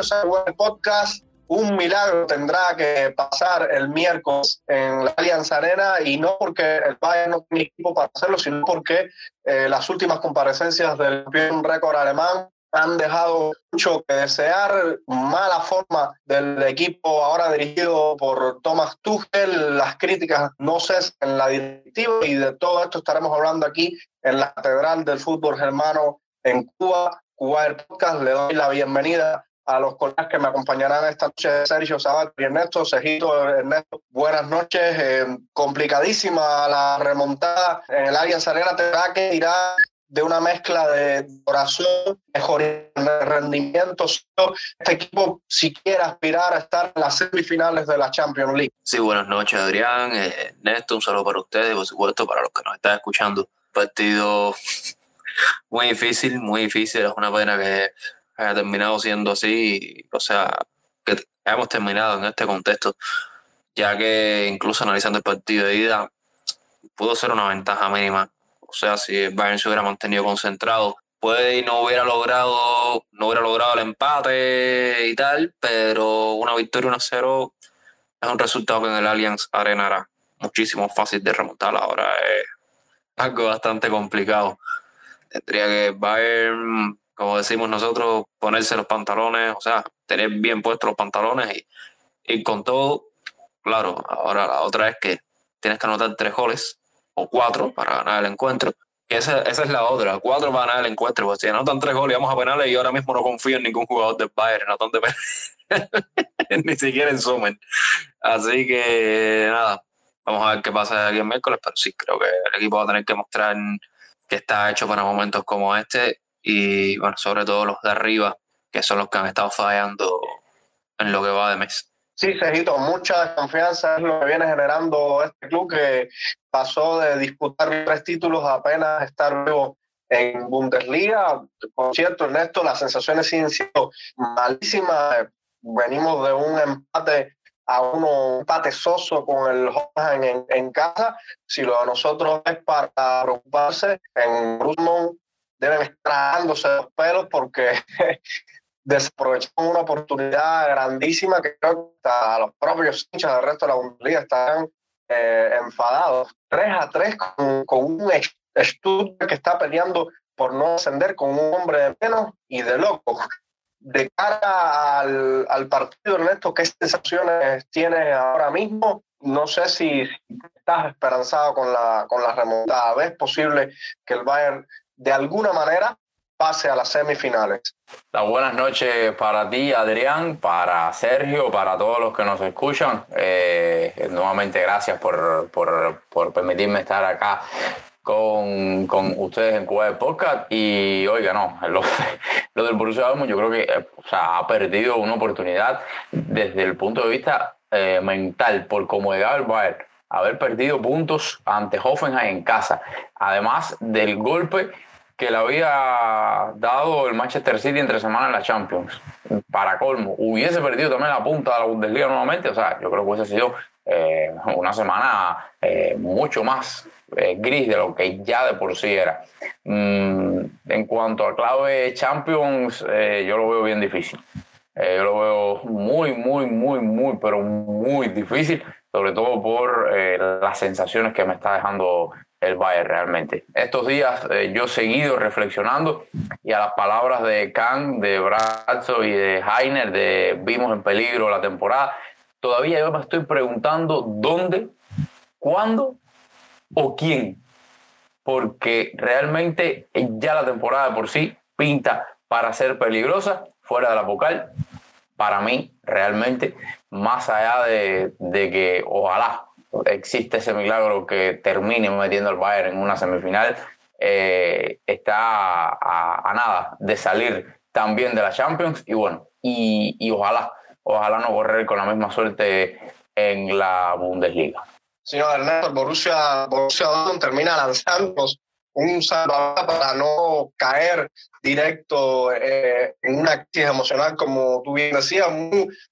bienvenidos a el podcast. Un milagro tendrá que pasar el miércoles en la Alianza Arena y no porque el Bayern no tiene equipo para hacerlo, sino porque eh, las últimas comparecencias del campeón récord alemán han dejado mucho que desear, mala forma del equipo ahora dirigido por Thomas Tuchel, las críticas no cesan en la directiva y de todo esto estaremos hablando aquí en la Catedral del Fútbol Germano en Cuba, Cuba el Podcast. Le doy la bienvenida a los colegas que me acompañarán esta noche, Sergio Sabat y Ernesto, Cejito, Ernesto, buenas noches. Eh, complicadísima la remontada en el área Arena, tendrá que ir de una mezcla de corazón, mejor rendimiento. Este equipo, si quiere aspirar a estar en las semifinales de la Champions League. Sí, buenas noches, Adrián. Eh, Néstor, un saludo para ustedes por supuesto, para los que nos están escuchando. Partido muy difícil, muy difícil. Es una pena que haya terminado siendo así. O sea, que hayamos terminado en este contexto, ya que incluso analizando el partido de ida, pudo ser una ventaja mínima o sea, si el Bayern se hubiera mantenido concentrado, puede y no hubiera logrado, no hubiera logrado el empate y tal, pero una victoria 1-0 es un resultado que en el Allianz Arena era muchísimo fácil de remontar. Ahora es algo bastante complicado. Tendría que Bayern, como decimos nosotros, ponerse los pantalones, o sea, tener bien puestos los pantalones y con todo. Claro, ahora la otra es que tienes que anotar tres goles o cuatro para ganar el encuentro. Esa, esa es la otra, cuatro para ganar el encuentro. Pues si anotan tres goles, vamos a penales y ahora mismo no confío en ningún jugador del Bayern, ni siquiera en Sumen. Así que nada, vamos a ver qué pasa aquí el miércoles, pero sí, creo que el equipo va a tener que mostrar que está hecho para momentos como este y bueno, sobre todo los de arriba, que son los que han estado fallando en lo que va de mes. Sí, Cejito, mucha desconfianza es lo que viene generando este club que pasó de disputar tres títulos a apenas estar vivo en Bundesliga. Por cierto, Ernesto, las sensaciones siguen siendo malísimas. Venimos de un empate a uno, un empate soso con el Hoffenheim en, casa. Si lo de nosotros es para preocuparse, en Brusmont deben estar dándose los pelos porque desaprovechamos una oportunidad grandísima que creo que hasta los propios hinchas del resto de la Bundesliga están eh, enfadados. 3 a 3 con, con un estudio que está peleando por no ascender con un hombre de menos y de loco. De cara al, al partido, Ernesto, ¿qué sensaciones tienes ahora mismo? No sé si estás esperanzado con la, con la remontada. ¿Ves posible que el Bayern de alguna manera pase a las semifinales. Las buenas noches para ti, Adrián, para Sergio, para todos los que nos escuchan. Eh, nuevamente, gracias por, por, por, permitirme estar acá con, con ustedes en Cuba de Podcast. Y oiga, no, lo, lo del Borussia Dortmund yo creo que eh, o sea, ha perdido una oportunidad desde el punto de vista eh, mental, por cómo llegaba el Bayern haber perdido puntos ante Hoffenheim en casa, además del golpe que le había dado el Manchester City entre semanas en la Champions. Para colmo, hubiese perdido también la punta de la Bundesliga nuevamente. O sea, yo creo que hubiese sido eh, una semana eh, mucho más eh, gris de lo que ya de por sí era. Mm, en cuanto a clave Champions, yo lo veo bien difícil. yo lo veo muy, muy, muy, muy, pero muy difícil, sobre todo por las sensaciones que me está dejando el Bayern realmente. Estos días eh, yo he seguido reflexionando y a las palabras de Kahn, de Brazzo y de Heiner de vimos en peligro la temporada, todavía yo me estoy preguntando dónde, cuándo o quién. Porque realmente ya la temporada por sí pinta para ser peligrosa fuera de la vocal. Para mí, realmente, más allá de, de que ojalá existe ese milagro que termine metiendo al Bayern en una semifinal, eh, está a, nada de salir también de la Champions y bueno, y, ojalá, ojalá no correr con la misma suerte en la Bundesliga. Señor Ernesto, Borussia, Borussia Dortmund termina lanzando un salvavidas para no caer directo eh, en una crisis emocional, como tú bien decías,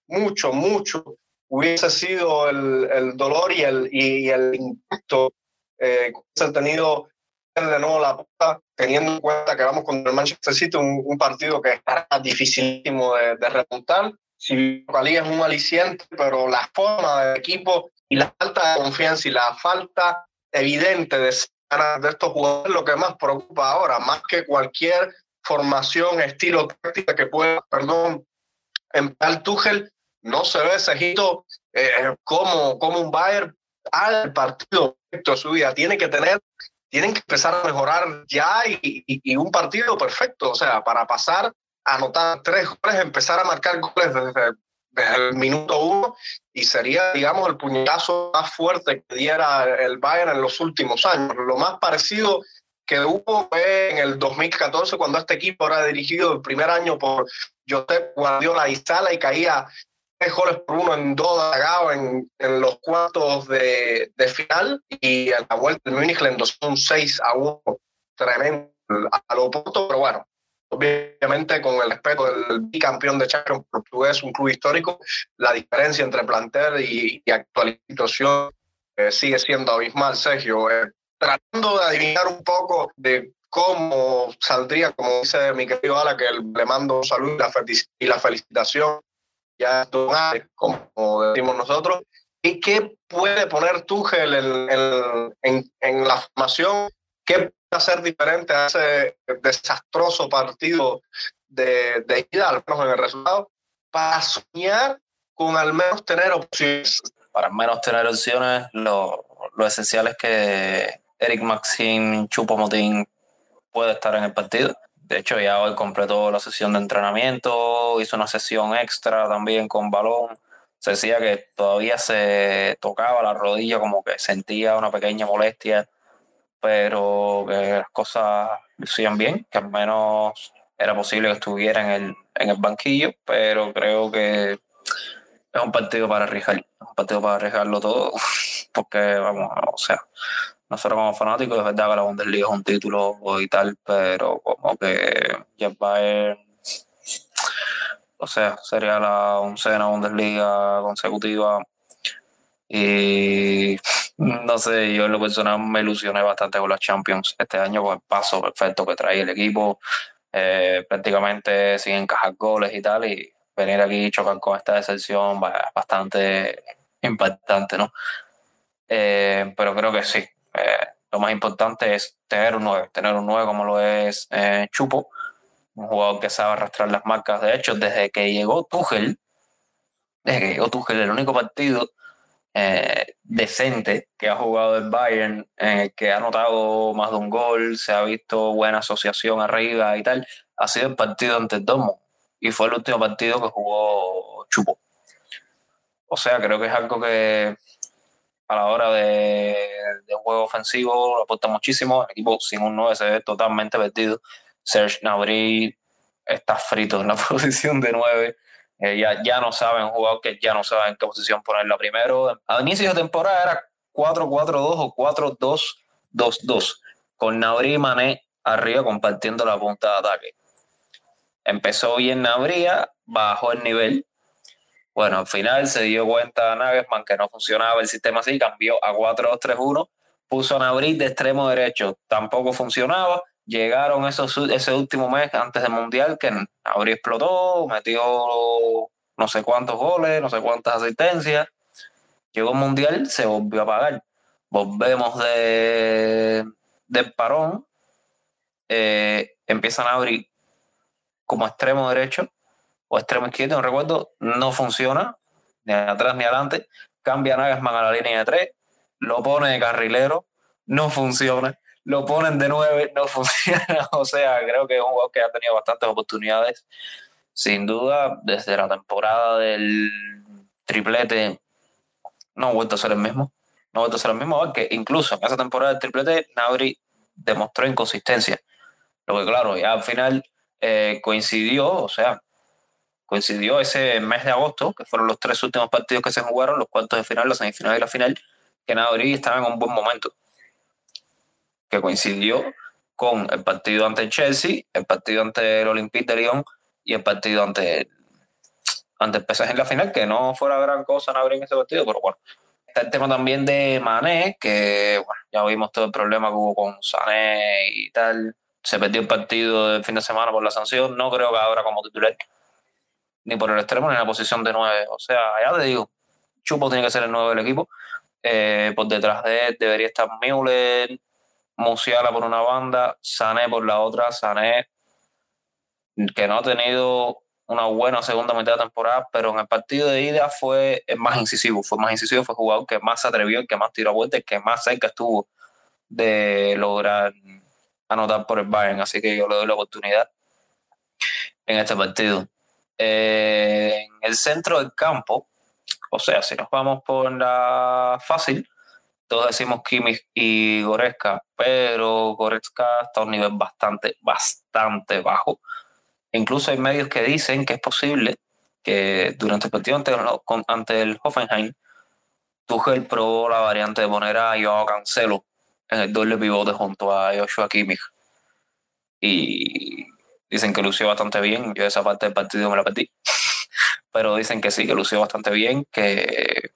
mucho, mucho hubiese sido el, el dolor y el, y el impacto eh, que hubiese tenido de nuevo la puta, teniendo en cuenta que vamos contra el Manchester City, un, partido que estará dificilísimo de, de remontar. Si liga es un aliciente, pero la forma del equipo y la falta de confianza y la falta evidente de, de estos jugadores lo que más preocupa ahora, más que cualquier formación, estilo táctica que pueda, perdón, tal Tuchel, no se ve ese hito eh, como, un Bayern al partido de su vida. Tiene que tener, tienen que empezar a mejorar ya y, y, un partido perfecto, o sea, para pasar a anotar tres goles, empezar a marcar goles desde, desde el minuto uno y sería, digamos, el puñetazo más fuerte que diera el Bayern en los últimos años. Lo más parecido que hubo fue en el 2014 cuando este equipo era dirigido el primer año por Josep Guardiola y Sala y caía goles por uno en dos en, en los cuartos de, de, final y en la vuelta del Múnich le endosó un 6 a 1 tremendo a lo punto, pero bueno, obviamente con el respeto del bicampeón de Champions portugués, un club histórico, la diferencia entre plantel y, y actual situación eh, sigue siendo abismal, Sergio. Eh, tratando de adivinar un poco de cómo saldría, como dice mi querido Ala, que le mando salud y la, y la felicitación, ya como decimos nosotros, y qué puede poner Tuchel en, en, en, la formación, qué puede hacer diferente a ese desastroso partido de, de ida, al menos en el resultado, para soñar con al menos tener opciones. Para al menos tener opciones, lo, lo esencial es que Eric Maxim Chupomotín puede estar en el partido. De hecho, ya hoy completó la sesión de entrenamiento, hizo una sesión extra también con balón. Se decía que todavía se tocaba la rodilla, como que sentía una pequeña molestia, pero que las cosas lucían bien, que al menos era posible que estuviera en el, en el banquillo, pero creo que es un partido para arriesgar, un partido para arriesgarlo todo, porque vamos, o sea, nosotros como fanáticos, es verdad que la Bundesliga es un título y tal, pero como que ya Bayern, o sea, sería la oncena Bundesliga consecutiva. Y no sé, yo en lo personal me ilusioné bastante con las Champions este año con el paso perfecto que trae el equipo, eh, prácticamente sin encajar goles y tal, y venir aquí y chocar con esta decepción bastante impactante, ¿no? Eh, pero creo que sí, eh, lo más importante es tener un 9, tener un 9 como lo es eh, Chupo, un jugador que sabe arrastrar las marcas. De hecho, desde que llegó Tuchel, desde que llegó Tuchel, el único partido eh, decente que ha jugado el Bayern, que ha anotado más de un gol, se ha visto buena asociación arriba y tal, ha sido el partido ante el Domo. Y fue el último partido que jugó Chupo. O sea, creo que es algo que a la hora de, de juego ofensivo, aporta muchísimo. El equipo sin un 9 se ve totalmente perdido. Serge Nabri está frito en la posición de 9. Eh, ya, ya no saben jugar, que ya no saben qué posición ponerla primero. A inicio de temporada era 4-4-2 o 4-2-2-2, con Nabri y Mané arriba compartiendo la punta de ataque. Empezó bien Nabri, bajó el nivel, bueno, al final se dio cuenta Nagelsmann que no funcionaba el sistema así, cambió a 4-2-3-1, puso a Nabri de extremo derecho, tampoco funcionaba. Llegaron esos, ese último mes antes del Mundial que Nabri explotó, metió no sé cuántos goles, no sé cuántas asistencias. Llegó el Mundial, se volvió a pagar. Volvemos de, del parón, eh, empiezan a abrir como extremo derecho o extremo izquierdo, no recuerdo, no funciona, ni atrás ni adelante. Cambia Nagasman a la línea de tres, lo pone de carrilero, no funciona. Lo ponen de nueve, no funciona. o sea, creo que es un jugador que ha tenido bastantes oportunidades. Sin duda, desde la temporada del triplete, no ha vuelto a ser el mismo. No ha vuelto a ser el mismo, porque incluso en esa temporada del triplete, Nabri demostró inconsistencia. Lo que, claro, ya al final eh, coincidió, o sea, coincidió ese mes de agosto, que fueron los tres últimos partidos que se jugaron, los cuartos de final, la semifinal y la final, que Nabri estaba en un buen momento. Que coincidió con el partido ante el Chelsea, el partido ante el Olympique de Lyon y el partido ante el, ante el PSG en la final, que no fuera gran cosa Nabri en ese partido, pero bueno, está el tema también de Mané, que bueno, ya vimos todo el problema que hubo con Sané y tal. Se perdió el partido del fin de semana por la sanción. No creo que ahora como titular, ni por el extremo, ni en la posición de nueve. O sea, ya te digo, Chupo tiene que ser el nuevo del equipo. Eh, por detrás de él debería estar Müller, Musiala por una banda, Sané por la otra. Sané, que no ha tenido una buena segunda mitad de temporada, pero en el partido de ida fue más incisivo, fue más incisivo, fue el jugador que más se atrevió, que más tiró a vuelta, el que más cerca estuvo de lograr anotar por el Bayern, así que yo le doy la oportunidad en este partido. Eh, en el centro del campo, o sea, si nos vamos por la fácil, todos decimos Kimmich y Goretzka, pero Goretzka está a un nivel bastante, bastante bajo Incluso hay medios que dicen que es posible que durante el partido ante, el Hoffenheim, Tuchel probó la variante de poner a Joao Cancelo en el doble pivote junto a Joshua Kimmich. Y dicen que lució bastante bien. Yo esa parte del partido me la perdí. Pero dicen que sí, que lució bastante bien, que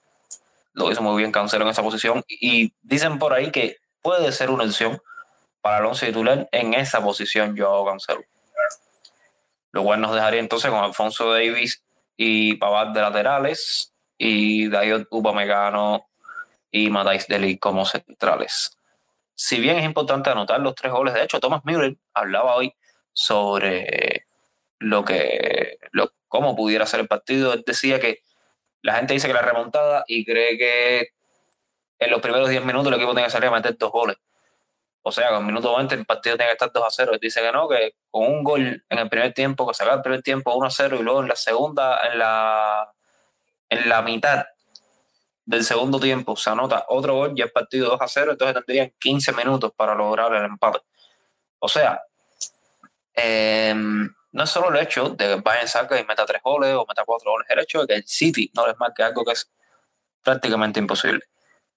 lo hizo muy bien Cancelo en esa posición. Y dicen por ahí que puede ser una opción para Alonso titular en esa posición Joao Cancelo lo cual nos dejaría entonces con Alfonso Davis y Pavard de laterales y Dayot Upamecano y Matais Deli como centrales. Si bien es importante anotar los tres goles, de hecho Thomas Müller hablaba hoy sobre lo que lo, cómo pudiera ser el partido. Él decía que la gente dice que la remontada y cree que en los primeros 10 minutos el equipo tiene que salir a meter dos goles. O sea, con el minuto 20 el partido tiene que estar 2 a 0. dice que no, que con un gol en el primer tiempo, que se el primer tiempo 1 a 0 y luego en la segunda, en la, en la mitad del segundo tiempo se anota otro gol y el partido 2 a 0, entonces tendrían 15 minutos para lograr el empate. O sea, em, no es solo el hecho de que Bayern saque y meta 3 goles o meta 4 goles, el hecho de que el City no les marque algo que es prácticamente imposible.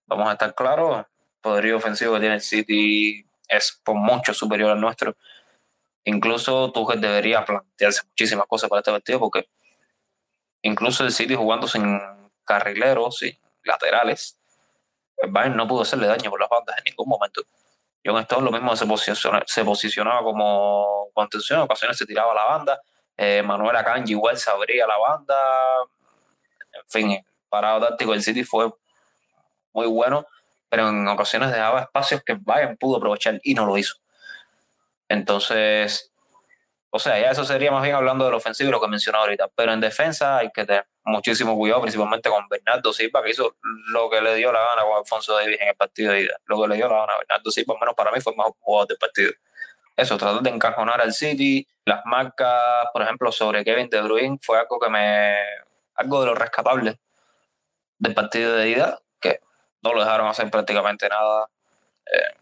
Vamos a estar claros, poderío ofensivo que tiene el City es por mucho superior al nuestro. Incluso Tuchel debería plantearse muchísimas cosas para este partido porque incluso el City jugando sin carrileros, sin laterales, el Bayern no pudo hacerle daño por las bandas en ningún momento. John Stone lo mismo se posicionaba, se posicionaba como contención, en ocasiones se tiraba la banda, eh, Manuel Akanji igual se abría la banda, en fin, el parado táctico del City fue muy bueno pero en ocasiones dejaba espacios que Bayern pudo aprovechar y no lo hizo. Entonces, o sea, ya eso sería más bien hablando del ofensivo, lo que mencionaba ahorita, pero en defensa hay que tener muchísimo cuidado, principalmente con Bernardo Silva, que hizo lo que le dio la gana con Alfonso Davis en el partido de ida. Lo que le dio la gana a Bernardo Silva, al menos para mí, fue el mejor jugador del partido. Eso, tratar de encajonar al City, las marcas, por ejemplo, sobre Kevin De Bruyne, fue algo que me. algo de lo rescatable del partido de ida, que no lo dejaron hacer prácticamente nada. Eh,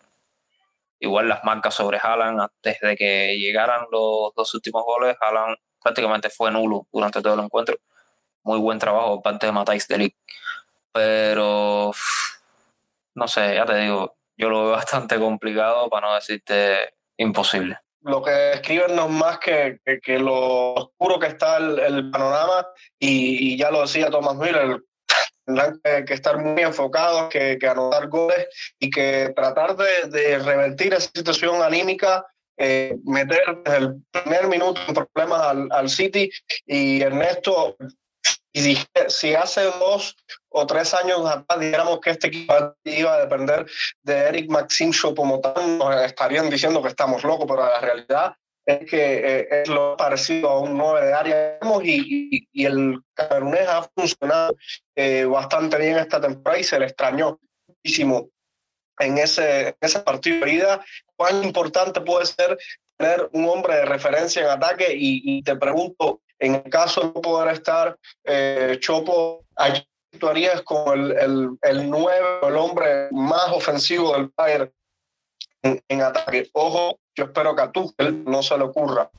igual las marcas sobre Haaland, antes de que llegaran los dos últimos goles, Haaland prácticamente fue nulo durante todo el encuentro. Muy buen trabajo parte de Matáis Delic. Pero, no sé, ya te digo, yo lo veo bastante complicado, para no decirte imposible. Lo que escriben no es más que, que, lo oscuro que está el, panorama, y, y, ya lo decía Thomas Miller, tendrán que, estar muy enfocados, que, que, anotar goles y que tratar de, de revertir esa situación anímica, eh, meter desde el primer minuto en problemas al, al City. Y Ernesto, y si hace dos o tres años atrás dijéramos que este equipo iba a depender de Eric Maxim Choupo-Moting, nos estarían diciendo que estamos locos, pero la realidad es que eh, es lo parecido a un 9 de área y, y, el camerunés ha funcionado eh, bastante bien esta temporada y se le extrañó muchísimo en ese, ese partido de vida. ¿Cuán importante puede ser tener un hombre de referencia en ataque? Y, te pregunto, en caso de poder estar eh, Chopo, ¿actuarías como el, el, el 9, el hombre más ofensivo del Bayern en, ataque. Ojo, yo espero que a Tuchel no se le ocurra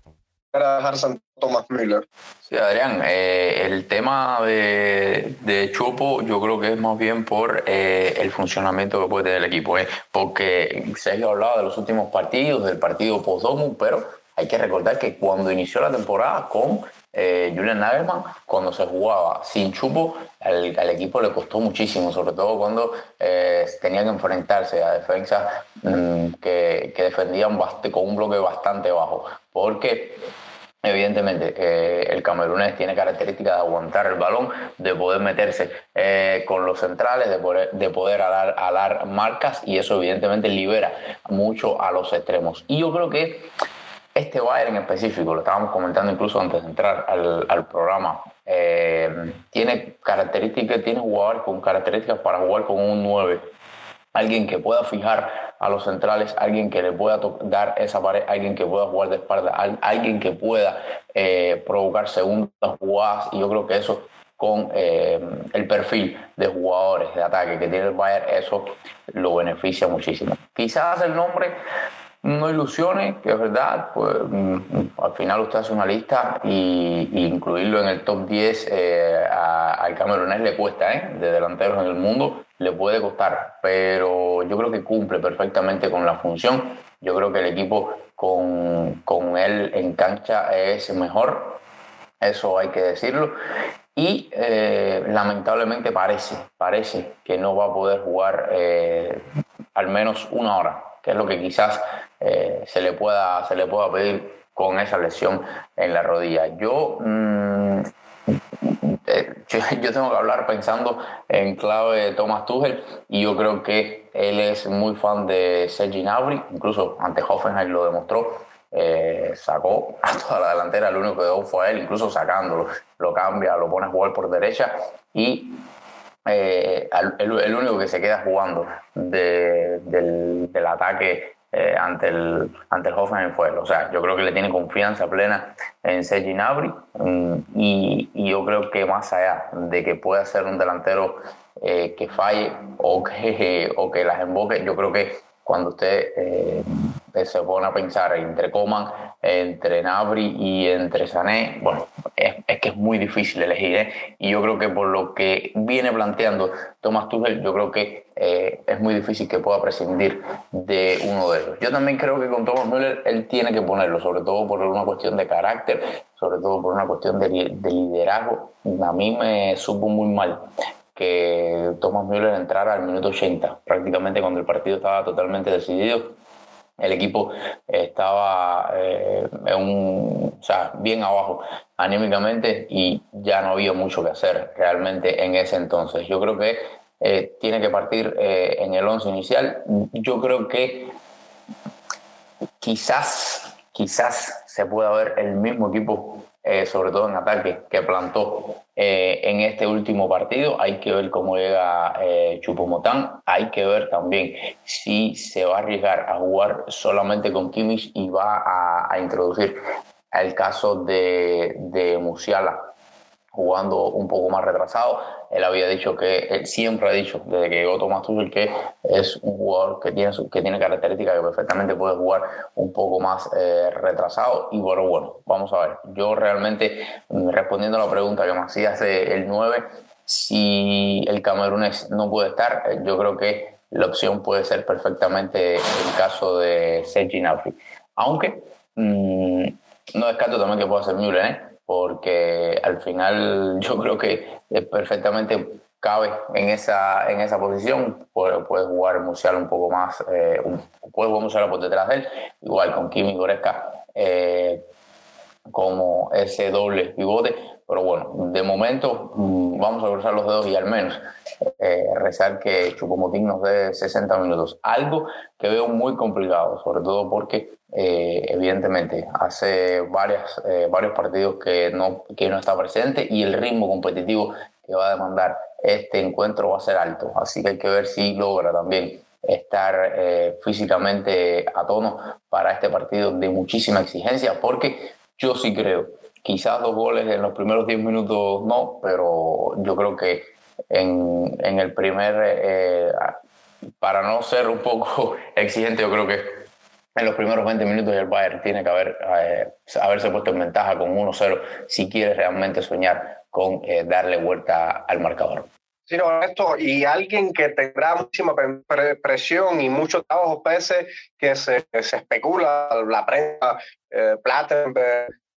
para dejar San Tomás Müller. Sí, Adrián, eh, el tema de, de, Chopo yo creo que es más bien por eh, el funcionamiento que puede tener el equipo, eh, porque se ha hablado de los últimos partidos, del partido post pero hay que recordar que cuando inició la temporada con eh, Julian Nagelsmann, cuando se jugaba sin Chupo, al, equipo le costó muchísimo, sobre todo cuando eh, tenía que enfrentarse a defensas mm, que, defendían con un bloque bastante bajo, porque Evidentemente, eh, el camerunés tiene características de aguantar el balón, de poder meterse con los centrales, de poder, de poder alar, alar, marcas y eso evidentemente libera mucho a los extremos. Y yo creo que este Bayern en específico, lo estábamos comentando incluso antes de entrar al, al programa, eh, tiene características, tiene jugadores con características para jugar con un 9 alguien que pueda fijar a los centrales, alguien que le pueda dar esa pared, alguien que pueda jugar de espalda, alguien que pueda eh, provocar segundas jugadas. Y yo creo que eso con eh, el perfil de jugadores de ataque que tiene el Bayern, eso lo beneficia muchísimo. Quizás el nombre no ilusione, que es verdad, pues mm, al final usted hace una lista y, incluirlo en el top 10 eh, al camerunés le cuesta, ¿eh? de delanteros en el mundo, le puede costar, pero yo creo que cumple perfectamente con la función. Yo creo que el equipo con, con él en cancha es mejor, eso hay que decirlo. Y eh, lamentablemente parece, parece que no va a poder jugar eh, al menos una hora, que es lo que quizás eh, se, le pueda, se le pueda pedir con esa lesión en la rodilla. Yo, mm, eh, yo, tengo que hablar pensando en clave de Thomas Tuchel y yo creo que él es muy fan de Sergi Gnabry, incluso ante Hoffenheim lo demostró. Eh, sacó a toda la delantera, lo único que dio fue a él, incluso sacándolo, lo cambia, lo pone a jugar por derecha y el, el, único que se queda jugando del, ataque eh, ante, el, ante el Hoffenheim fue O sea, yo creo que le tiene confianza plena en Sergi Nabri mm, y, y, yo creo que más allá de que pueda ser un delantero eh, que falle o que, o que las emboque, yo creo que cuando usted eh, se pone a pensar entre Coman, entre Nabri y entre Sané, bueno, es, que es muy difícil elegir. ¿eh? Y yo creo que por lo que viene planteando Thomas Tuchel, yo creo que eh, es muy difícil que pueda prescindir de uno de ellos. Yo también creo que con Thomas Müller él tiene que ponerlo, sobre todo por una cuestión de carácter, sobre todo por una cuestión de, de liderazgo. A mí me supo muy mal que Thomas Müller entrara al minuto 80, prácticamente cuando el partido estaba totalmente decidido. El equipo estaba eh, un, o sea, bien abajo anímicamente y ya no había mucho que hacer realmente en ese entonces. Yo creo que eh, tiene que partir eh, en el 11 inicial. Yo creo que quizás, quizás se pueda ver el mismo equipo eh, sobre todo en ataque, que plantó eh, en este último partido. Hay que ver cómo llega eh, Chupomotán. Hay que ver también si se va a arriesgar a jugar solamente con Kimmich y va a, introducir el caso de, de Musiala jugando un poco más retrasado. Él había dicho que, él siempre ha dicho, desde que llegó Tomás Tuchel, que es un jugador que tiene, que tiene características que perfectamente puede jugar un poco más eh, retrasado. Y bueno, bueno, vamos a ver. Yo realmente, mm, respondiendo a la pregunta que me hacía el 9, si el camerunés no puede estar, eh, yo creo que la opción puede ser perfectamente el caso de Sergi Gnabry. Aunque mmm, no descarto también que pueda ser Müller, ¿eh? Porque al final yo creo que perfectamente cabe en esa, en esa posición, puede, puede jugar Musial un poco más, eh, jugar Musial por detrás de él, igual con Kimi Goretzka. Eh, como ese doble pivote, pero bueno, de momento mm, vamos a cruzar los dedos y al menos eh, rezar que Chupomotín nos dé 60 minutos, algo que veo muy complicado, sobre todo porque eh, evidentemente hace varias, eh, varios partidos que no, que no está presente y el ritmo competitivo que va a demandar este encuentro va a ser alto. Así que hay que ver si logra también estar eh, físicamente a tono para este partido de muchísima exigencia, porque yo sí creo, quizás dos goles en los primeros 10 minutos no, pero yo creo que en, en el primer, para no ser un poco exigente, yo creo que en los primeros 20 minutos el Bayern tiene que haber, eh, haberse puesto en ventaja con 1-0 si quiere realmente soñar con eh, darle vuelta al marcador. Sí, no, esto, y alguien que tendrá muchísima presión y muchos trabajos pese que se, se especula, la prensa, eh,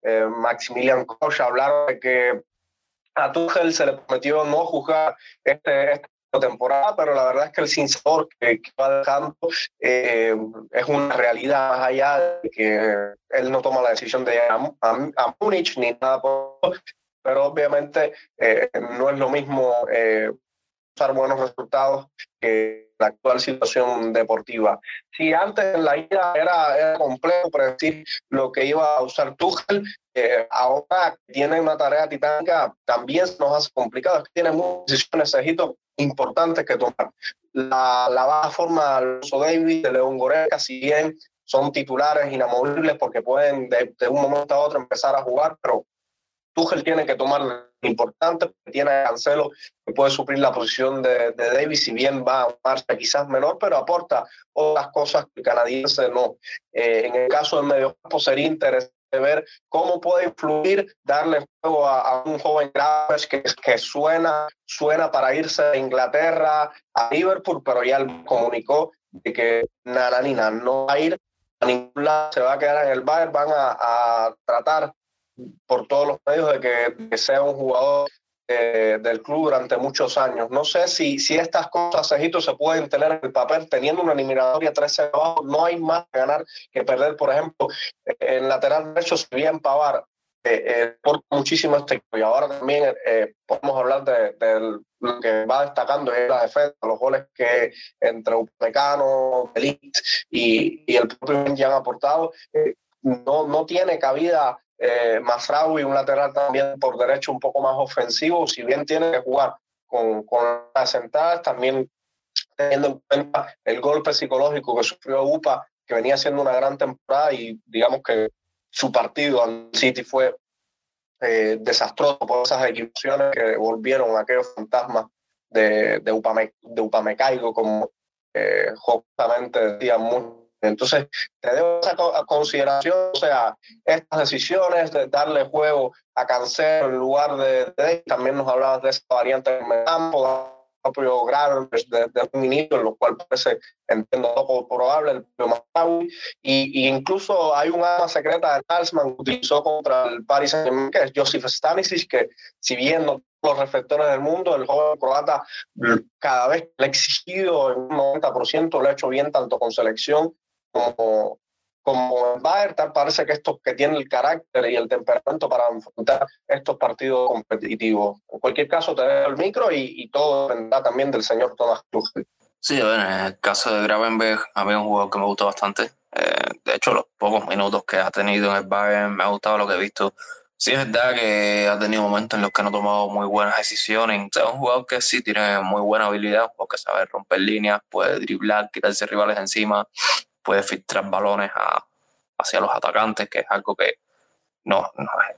eh, Maximilian Koch hablaron de que a Tuchel se le prometió no jugar este, esta temporada, pero la verdad es que el sinsabor que, que va dejando eh, es una realidad más allá de que él no toma la decisión de ir a, a, Múnich ni nada por pero obviamente eh, no es lo mismo eh, usar buenos resultados que la actual situación deportiva. Si antes en la ida era, era complejo predecir lo que iba a usar Tuchel, eh, ahora tiene una tarea titánica, también nos hace complicado, es que tiene muchas decisiones Egipto importantes que tomar. La, la baja forma de Alonso de León Goreca, si bien son titulares inamovibles porque pueden de, de un momento a otro empezar a jugar, pero Tuchel tiene que tomar importante, tiene a Cancelo que puede suplir la posición de, de, Davis, si bien va a marcha quizás menor, pero aporta otras cosas que el canadiense no. Eh, en el caso del mediocampo sería interesante ver cómo puede influir, darle juego a, un joven Graves que, suena, para irse a Inglaterra, a Liverpool, pero ya él comunicó de que nada ni no va a ir a ningún lado, se va a quedar en el Bayern, van a tratar por todos los medios de que, sea un jugador eh, del club durante muchos años. No sé si, si estas cosas, Egipto, se pueden tener en el papel teniendo una eliminatoria 13 abajo. No hay más que ganar que perder, por ejemplo, en lateral derecho, si bien Pavar eh, eh, por muchísimo este y ahora también eh, podemos hablar de, de, lo que va destacando es la defensa, los goles que entre Upamecano, Elite y, y el propio ya han aportado. Eh, no, no tiene cabida eh, y un lateral también por derecho un poco más ofensivo, si bien tiene que jugar con, con las sentadas, también teniendo en cuenta el golpe psicológico que sufrió UPA, que venía haciendo una gran temporada y digamos que su partido en City fue eh, desastroso por esas equivocaciones que volvieron a aquellos fantasmas de, de, Upame, de Upamecaigo, como eh, justamente decía mucho entonces, te debo esa consideración, o sea, estas decisiones de darle juego a Cancelo en lugar de, de también nos hablabas de esa variante de campo, propio grado desde, un inicio, en lo cual parece, entiendo, poco probable, el propio y, y, incluso hay un arma secreta de Talsman que utilizó contra el Paris Saint-Germain, que es Josif Stanisic, que si bien no los reflectores del mundo, el joven croata cada vez le ha exigido en un 90%, lo ha hecho bien tanto con selección como, como Bayern, parece que estos que tienen el carácter y el temperamento para enfrentar estos partidos competitivos. En cualquier caso, te doy el micro y, y todo dependerá también del señor Thomas Tuchel. Sí, bueno, en el caso de Gravenberg, a mí es un jugador que me gusta bastante. Eh, de hecho, los pocos minutos que ha tenido en el Bayern me ha gustado lo que he visto. Sí, es verdad que ha tenido momentos en los que no ha tomado muy buenas decisiones. es un jugador que sí tiene muy buena habilidad, porque sabe romper líneas, puede driblar, quitarse rivales encima, puede filtrar balones a, hacia los atacantes, que es algo que no, no es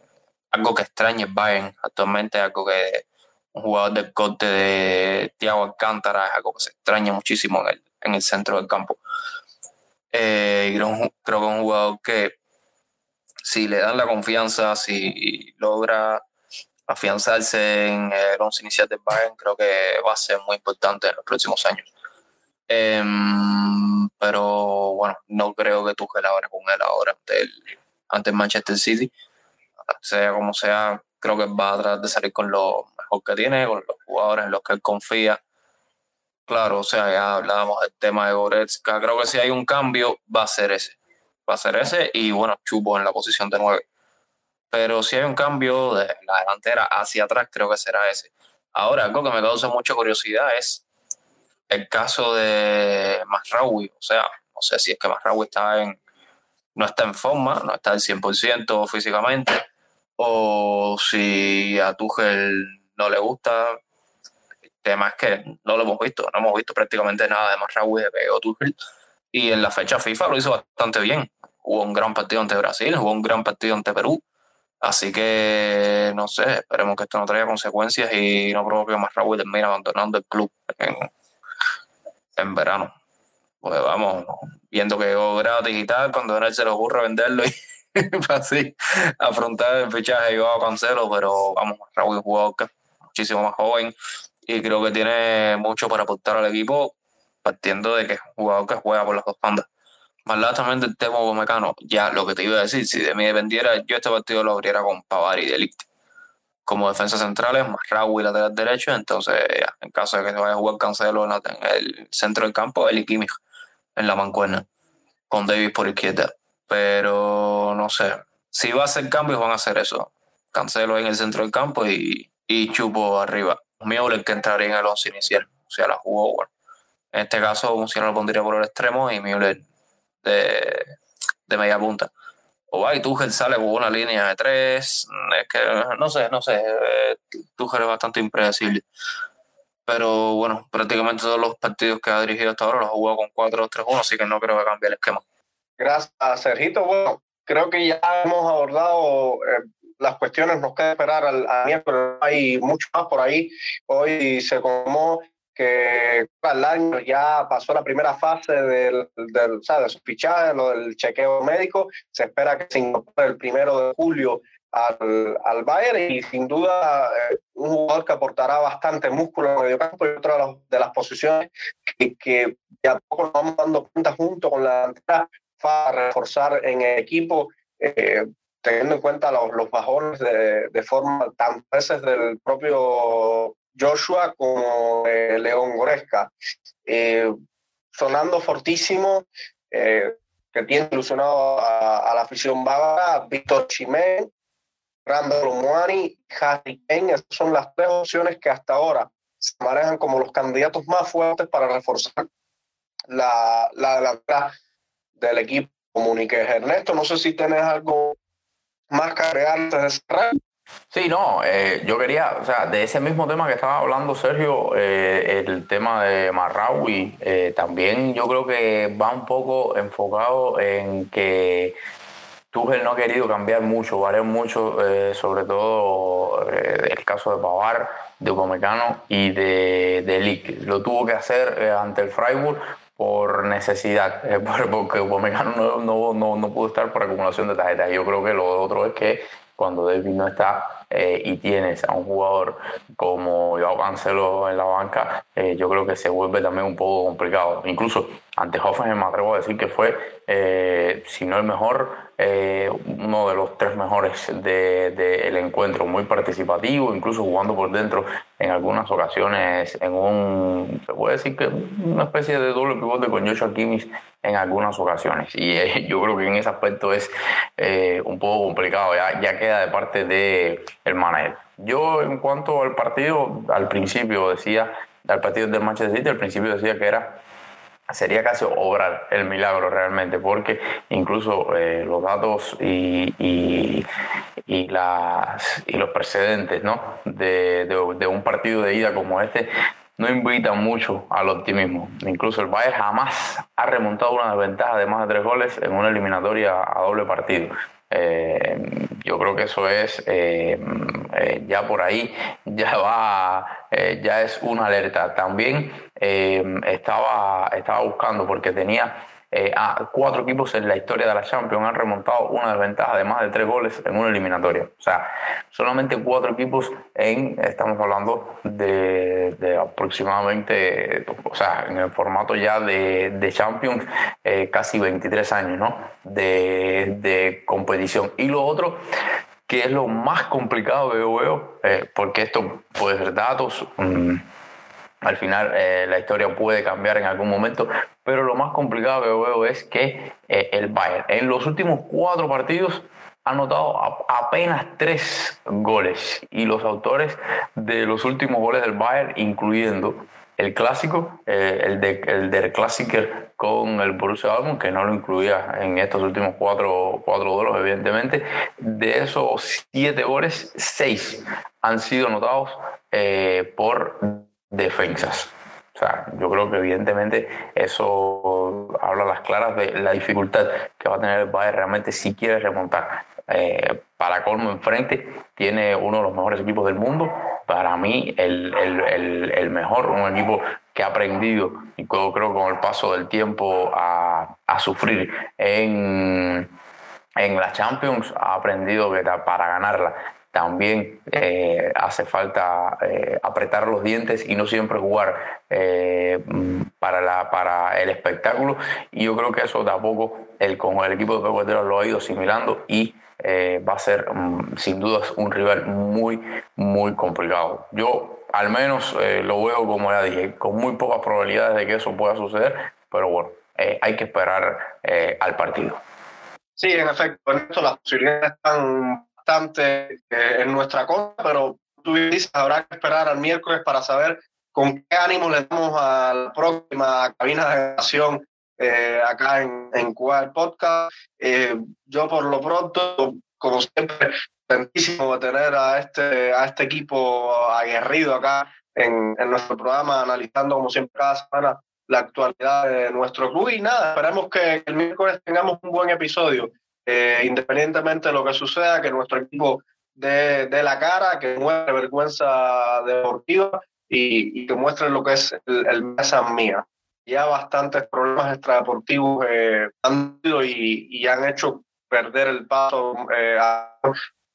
algo que extraña el Bayern actualmente, algo que un jugador del corte de Thiago Alcántara es algo que se extraña muchísimo en el, en el centro del campo. Eh, creo, creo que es un jugador que si le dan la confianza, si logra afianzarse en el once inicial del Bayern, creo que va a ser muy importante en los próximos años. Eh, pero bueno, no creo que Tuchel ahora con él ahora ante el, ante Manchester City. Sea como sea, creo que va a tratar de salir con lo mejor que tiene, con los jugadores en los que él confía. Claro, o sea, ya hablábamos del tema de Goretzka. Creo que si hay un cambio, va a ser ese. Va a ser ese y bueno, Chupo en la posición de nueve. Pero si hay un cambio de la delantera hacia atrás, creo que será ese. Ahora, algo que me causa mucha curiosidad es el caso de Masraoui, o sea, no sé si es que Masraoui está en, no está en forma, no está al 100% físicamente, o si a Tuchel no le gusta. El tema es que no lo hemos visto, no hemos visto prácticamente nada de Masraoui de que Tuchel. Y en la fecha FIFA lo hizo bastante bien. Hubo un gran partido ante Brasil, hubo un gran partido ante Perú. Así que, no sé, esperemos que esto no traiga consecuencias y no provoque que Masraoui termine abandonando el club en, en verano. Pues vamos, viendo que llegó gratis y cuando a él se le ocurre venderlo y así afrontar el fichaje yo a Cancelo, pero vamos, Raúl Walker, muchísimo más joven y creo que tiene mucho para aportar al equipo, partiendo de que es un jugador que juega por las dos bandas. más lado también del tema mecano, ya lo que te iba a decir, si de mí dependiera, yo este partido lo abriera con Pavar y Delict como defensa centrales, más Raúl y lateral derecho, entonces en caso de que se vaya a jugar Cancelo en, el centro del campo, el Kimmich en la mancuerna, con Davis por izquierda. Pero no sé, si va a hacer cambios van a hacer eso. Cancelo en el centro del campo y, y Chupo arriba. Müller que entraría en el once inicial, o sea, la jugó bueno. En este caso, Musiala lo pondría por el extremo y Müller de, de media punta. O va y Tuchel sale con una línea de tres. Es que no sé, no sé. Eh, Tuchel es bastante impredecible. Pero bueno, prácticamente todos los partidos que ha dirigido hasta ahora los ha jugado con 4-2-3-1, así que no creo que cambie el esquema. Gracias, Sergito. Bueno, creo que ya hemos abordado eh, las cuestiones, nos queda esperar al, al miércoles, hay mucho más por ahí. Hoy se comó que al año ya pasó la primera fase del, del o sea, de su fichaje, lo del chequeo médico. Se espera que se incorpore el primero de julio al, al Bayern y sin duda eh, un jugador que aportará bastante músculo en el medio campo y otra de, las, de las posiciones que, que ya poco nos vamos dando cuenta junto con la entrada para reforzar en el equipo. Eh, teniendo en cuenta los, los bajones de, de forma tan veces del propio Joshua como León Goresca. Eh, sonando fortísimo, eh, que tiene ilusionado a, la afición bávara, Víctor Chimén, Randall Moani, Harry Kane, esas son las tres opciones que hasta ahora se manejan como los candidatos más fuertes para reforzar la, la del equipo comunique. Ernesto, no sé si tienes algo más que agregar de cerrar. Sí, no, eh, yo quería, o sea, de ese mismo tema que estaba hablando Sergio, eh, el tema de Marraui, eh, también yo creo que va un poco enfocado en que Tuchel no ha querido cambiar mucho, variar mucho, sobre todo el caso de Pavar, de Upamecano y de, de Lick. Lo tuvo que hacer ante el Freiburg por necesidad, porque Upamecano no, no, no, no pudo estar por acumulación de tarjetas. Yo creo que lo otro es que cuando David no está eh, y tienes a un jugador como Joao Cancelo en la banca, eh, yo creo que se vuelve también un poco complicado. Incluso ante Hoffenheim me atrevo a decir que fue, eh, si no el mejor, uno de los tres mejores del de, encuentro, muy participativo, incluso jugando por dentro en algunas ocasiones en un, se puede decir que una especie de doble pivote con Joshua Kimmich en algunas ocasiones. Y yo creo que en ese aspecto es un poco complicado, ya queda de parte de el manager. Yo en cuanto al partido, al principio decía, al partido del Manchester City, al principio decía que era sería casi obrar el milagro realmente, porque incluso eh, los datos y, y, las, y los precedentes ¿no? de, de, de, un partido de ida como este no invitan mucho al optimismo. Incluso el Bayern jamás ha remontado una desventaja de más de tres goles en una eliminatoria a doble partido. Eh, yo creo que eso es eh, eh, ya por ahí ya va ya es una alerta. También estaba estaba buscando porque tenía eh, a cuatro equipos en la historia de la Champions han remontado una desventaja de más de tres goles en una eliminatoria. O sea, solamente cuatro equipos en, estamos hablando de, aproximadamente, o sea, en el formato ya de, de Champions, eh, casi 23 años, ¿no? De, de, competición. Y lo otro, que es lo más complicado que yo veo, eh, porque esto puede ser datos. Mm, al final eh, la historia puede cambiar en algún momento, pero lo más complicado que veo es que eh, el Bayern en los últimos cuatro partidos ha anotado apenas tres goles y los autores de los últimos goles del Bayern, incluyendo el clásico, eh, el, de, el del Clásiker con el Borussia Dortmund, que no lo incluía en estos últimos cuatro, cuatro duelos, evidentemente. De esos siete goles, seis han sido anotados por defensas. O sea, yo creo que evidentemente eso habla a las claras de la dificultad que va a tener el Bayern realmente si quiere remontar. Eh, para colmo enfrente tiene uno de los mejores equipos del mundo. Para mí el, el, el, mejor, un equipo que ha aprendido y creo, creo con el paso del tiempo a, a sufrir en, en la Champions, ha aprendido que para ganarla también eh, hace falta eh, apretar los dientes y no siempre jugar eh, para, para, para el espectáculo y yo creo que eso de a poco el, con el equipo de Guardiola lo ha ido asimilando y va a ser mm, sin dudas un rival muy, muy complicado. Yo al menos lo veo como ya dije, con muy pocas probabilidades de que eso pueda suceder, pero bueno, hay que esperar al partido. Sí, en efecto, en esto las posibilidades están bastante en nuestra contra, pero tú dices, habrá que esperar al miércoles para saber con qué ánimo le damos a la próxima cabina de grabación eh, acá en, en Cuba el podcast. Eh, yo por lo pronto, como siempre, contentísimo de tener a este, a este equipo aguerrido acá en, en nuestro programa, analizando como siempre cada semana la actualidad de nuestro club y nada, esperemos que el miércoles tengamos un buen episodio, eh, independientemente de lo que suceda, que nuestro equipo dé, dé la cara, que muestre vergüenza deportiva y, que muestre lo que es el, el mesa mía. Ya bastantes problemas extradeportivos eh, han ido y, y, han hecho perder el paso eh, a,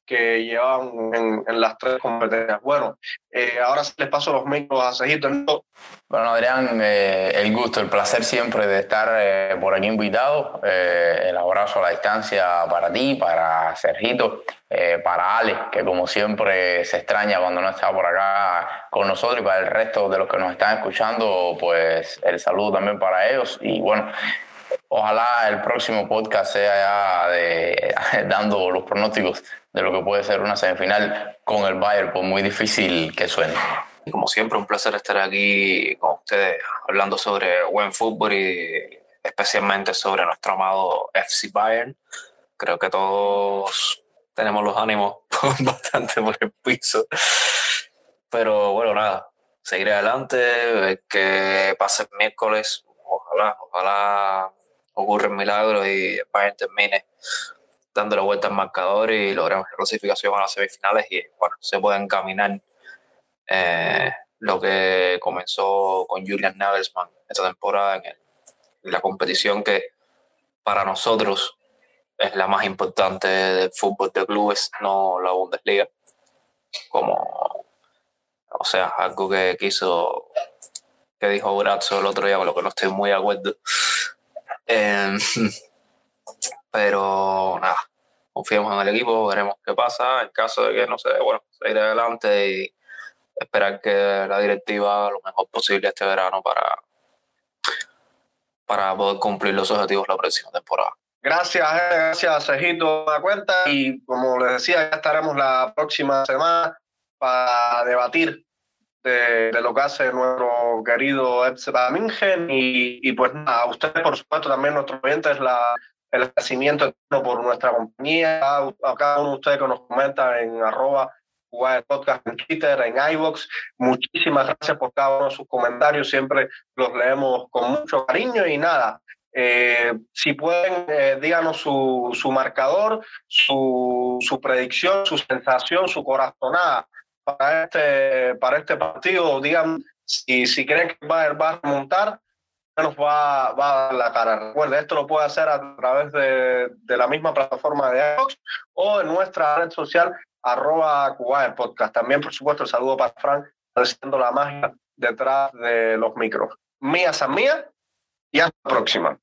que llevaban en, en, las tres competencias. Bueno, eh, ahora les paso los micros a Cejito. Bueno, Adrián, eh, el gusto, el placer siempre de estar eh, por aquí invitado. el abrazo a la distancia para ti, para Sergito, para Ale, que como siempre se extraña cuando no está por acá con nosotros, y para el resto de los que nos están escuchando, pues el saludo también para ellos. Y bueno, ojalá el próximo podcast sea ya de, dando los pronósticos de lo que puede ser una semifinal con el Bayern, por muy difícil que suene. Como siempre, un placer estar aquí con ustedes hablando sobre buen fútbol y especialmente sobre nuestro amado FC Bayern. Creo que todos tenemos los ánimos bastante por el piso. Pero bueno, nada, seguir adelante, que pase el miércoles, ojalá, ojalá ocurre un milagro y Bayern termine dando la vuelta al marcador y logramos la clasificación a las semifinales y bueno, se puede encaminar eh, lo que comenzó con Julian Nagelsmann esta temporada en, la competición que para nosotros es la más importante del fútbol de clubes, no la Bundesliga. Como, o sea, algo que quiso, que dijo Brazzo el otro día, con lo que no estoy muy de acuerdo. Eh, pero nada, confiemos en el equipo, veremos qué pasa. En caso de que no se bueno, seguir adelante y esperar que la directiva lo mejor posible este verano para, para poder cumplir los objetivos de la próxima temporada. Gracias, eh, gracias, Sergito, la cuenta. Y como les decía, ya estaremos la próxima semana para debatir de, de, lo que hace nuestro querido Epseba Mingen. Y, y, pues nada, a ustedes, por supuesto, también nuestros oyentes, la, el agradecimiento por nuestra compañía, a cada uno de ustedes que nos comenta en arroba podcast en Twitter, en iVoox. Muchísimas gracias por cada uno de sus comentarios, siempre los leemos con mucho cariño y nada. Eh, si pueden, eh, díganos su, su marcador, su, su, predicción, su sensación, su corazonada para este, para este partido. Digan si, si creen que va, va a remontar nos va, va, a dar la cara. Recuerde, esto lo puede hacer a través de, de la misma plataforma de Xbox o en nuestra red social arroba Podcast. También, por supuesto, saludo para Frank, haciendo la magia detrás de los micros. Mía San Mía y hasta la próxima.